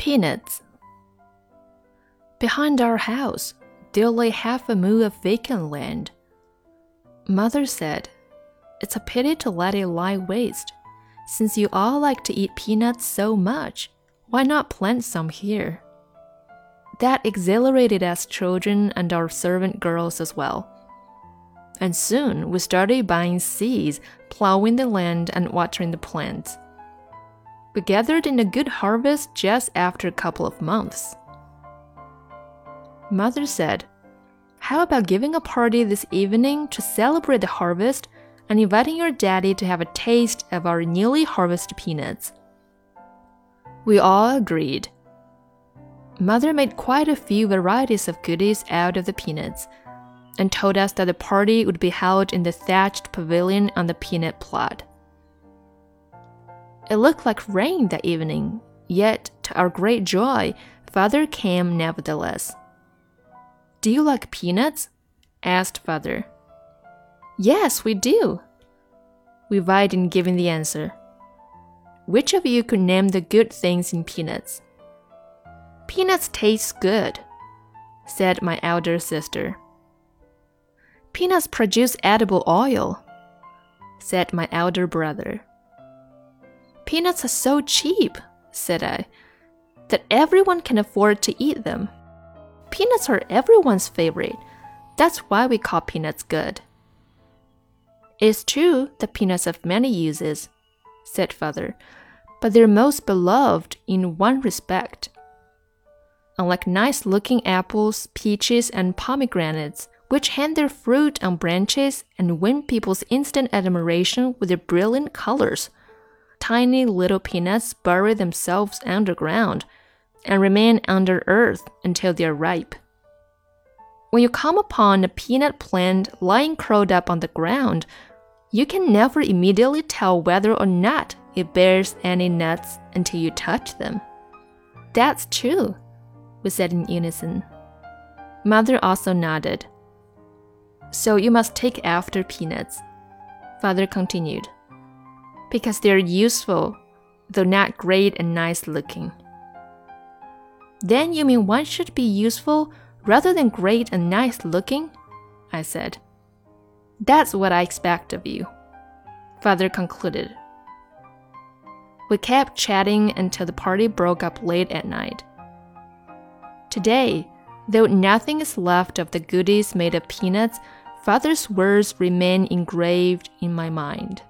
Peanuts. Behind our house, there lay half a mu of vacant land. Mother said, It's a pity to let it lie waste. Since you all like to eat peanuts so much, why not plant some here? That exhilarated us children and our servant girls as well. And soon we started buying seeds, plowing the land, and watering the plants. We gathered in a good harvest just after a couple of months. Mother said, How about giving a party this evening to celebrate the harvest and inviting your daddy to have a taste of our newly harvested peanuts? We all agreed. Mother made quite a few varieties of goodies out of the peanuts and told us that the party would be held in the thatched pavilion on the peanut plot. It looked like rain that evening, yet, to our great joy, Father came nevertheless. Do you like peanuts? asked Father. Yes, we do. We vied in giving the answer. Which of you could name the good things in peanuts? Peanuts taste good, said my elder sister. Peanuts produce edible oil, said my elder brother. Peanuts are so cheap, said I, that everyone can afford to eat them. Peanuts are everyone's favorite. That's why we call peanuts good. It's true that peanuts have many uses, said father, but they're most beloved in one respect. Unlike nice looking apples, peaches, and pomegranates, which hang their fruit on branches and win people's instant admiration with their brilliant colors, tiny little peanuts bury themselves underground and remain under earth until they are ripe. When you come upon a peanut plant lying curled up on the ground, you can never immediately tell whether or not it bears any nuts until you touch them. That's true, we said in unison. Mother also nodded. So you must take after peanuts, father continued, because they're useful, though not great and nice looking. Then you mean one should be useful rather than great and nice looking? I said. That's what I expect of you, father concluded. We kept chatting until the party broke up late at night. Today, though nothing is left of the goodies made of peanuts, father's words remain engraved in my mind.